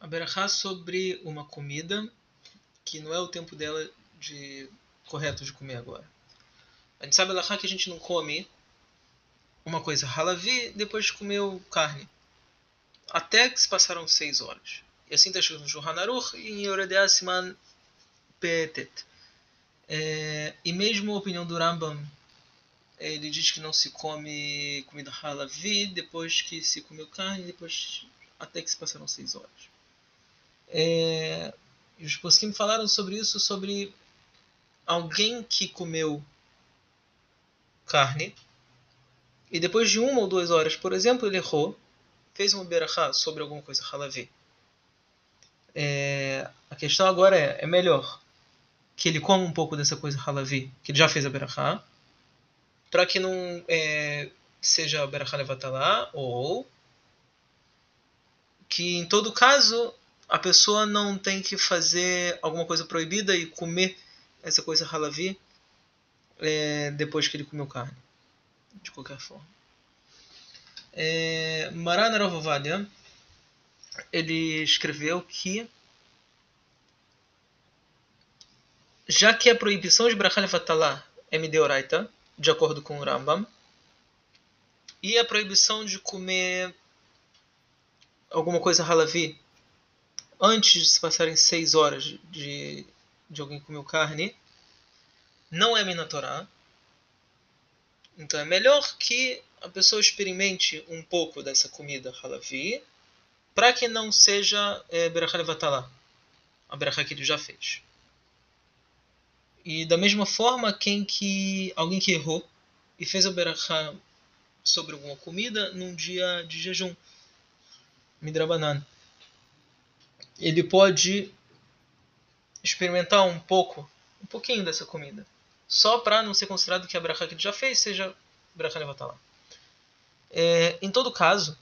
A berachá sobre uma comida que não é o tempo dela de correto de comer agora. A gente sabe lá que a gente não come uma coisa halavi depois de comer carne. Até que se passaram seis horas. E assim está escrito no Shulchan Aruch e em Yoredea Siman Petet. É, e mesmo a opinião do Rambam, ele diz que não se come comida halavi depois que se comeu carne, depois até que se passaram seis horas. É, os posquim falaram sobre isso, sobre alguém que comeu carne e depois de uma ou duas horas, por exemplo, ele errou, fez uma berachá sobre alguma coisa halavi. É, a questão agora é, é melhor que ele coma um pouco dessa coisa halavi, que ele já fez a berachá, para que não é, seja a berachá levatalá, ou que em todo caso a pessoa não tem que fazer alguma coisa proibida e comer essa coisa halavi é, depois que ele comeu carne. De qualquer forma. É, Maran Ravovadia, ele escreveu que já que a proibição de Brachal Fatalá é Mideoraita, de acordo com o Rambam, e a proibição de comer alguma coisa halavi antes de se passarem seis horas de, de alguém comer carne, não é Minatorá. Então é melhor que a pessoa experimente um pouco dessa comida halavi, para que não seja é, Berachá Levatalá, a Berachá que ele já fez. E da mesma forma, quem que alguém que errou e fez a Berachá sobre alguma comida num dia de jejum, Midrabanan ele pode experimentar um pouco, um pouquinho dessa comida. Só para não ser considerado que a bracha que ele já fez seja bracha levatalá. É, em todo caso,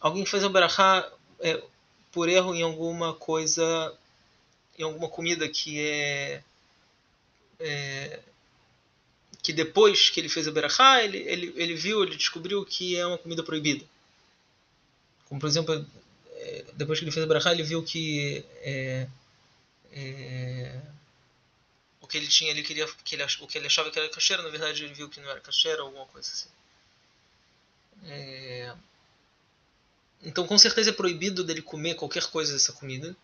alguém fez a bracha é, por erro em alguma coisa, em alguma comida que é, é que depois que ele fez a bracha, ele, ele, ele viu, ele descobriu que é uma comida proibida. Como por exemplo, depois que ele fez a Brachá, ele viu que é, é, o que ele tinha, ele queria, que ele, o que ele achava que era cacheira, na verdade ele viu que não era cacheira, alguma coisa assim. É, então, com certeza é proibido dele comer qualquer coisa dessa comida,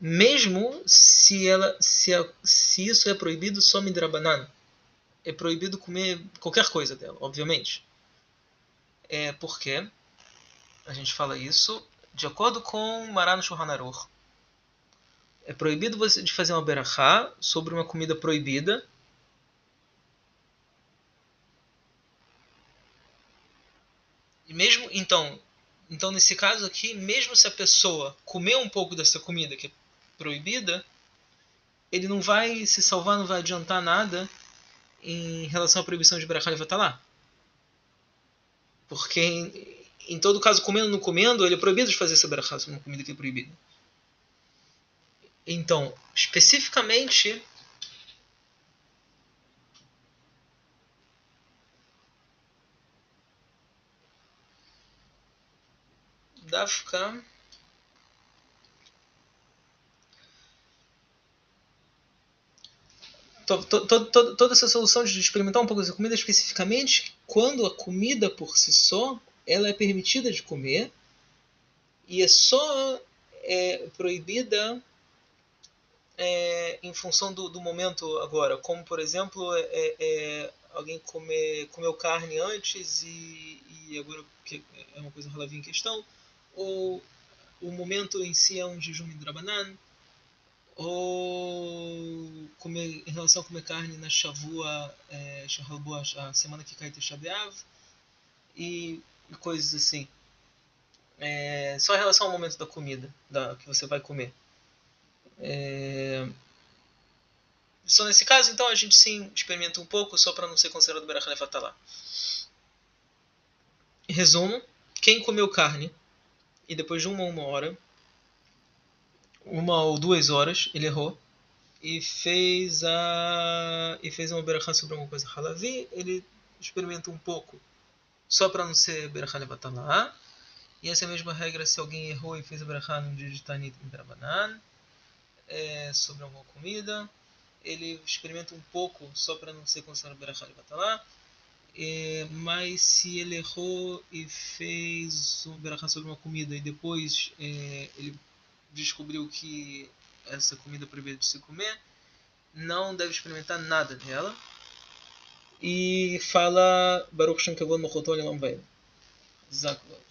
mesmo se ela, se, a, se isso é proibido só midrabanan. É proibido comer qualquer coisa dela, obviamente. É porque a gente fala isso de acordo com Maran Shulchan. É proibido você de fazer uma berachá sobre uma comida proibida. E mesmo então, então nesse caso aqui, mesmo se a pessoa comer um pouco dessa comida que é proibida, ele não vai se salvar, não vai adiantar nada em relação à proibição de berachá lá, Porque em todo caso, comendo ou não comendo, ele é proibido de fazer essa berachá uma comida que é proibida. Então, especificamente, Dafka toda essa solução de experimentar um pouco dessa comida especificamente quando a comida por si só ela é permitida de comer e é só é, proibida é, em função do, do, momento agora. Como, por exemplo, é, é, é alguém comer, comeu carne antes e, e agora que é uma coisa relativa em questão, ou o momento em si é um jejum drabanan, ou comer, em relação a comer carne na Shavua, é, a semana que cai Tisha e e coisas assim. É, só em relação ao momento da comida da, que você vai comer. É, só nesse caso, então, a gente sim experimenta um pouco, só para não ser considerado Berachane Fatalá. Resumo: quem comeu carne e depois de uma uma hora, uma ou duas horas, ele errou e fez a e fez uma berachá sobre alguma coisa halavi, ele experimenta um pouco só para não ser Berachá Levatalá. E essa é a mesma regra se alguém errou e fez a brachá num dia de Tanit Midrabanan, é, sobre alguma comida. Ele experimenta um pouco só para não ser considerado brachá de batalá. É, mas se ele errou e fez um brachá sobre uma comida e depois é, ele descobriu que essa comida proibida de se comer, não deve experimentar nada dela. E fala Baruch Shem Kavod Mochoton Elam Zaklot.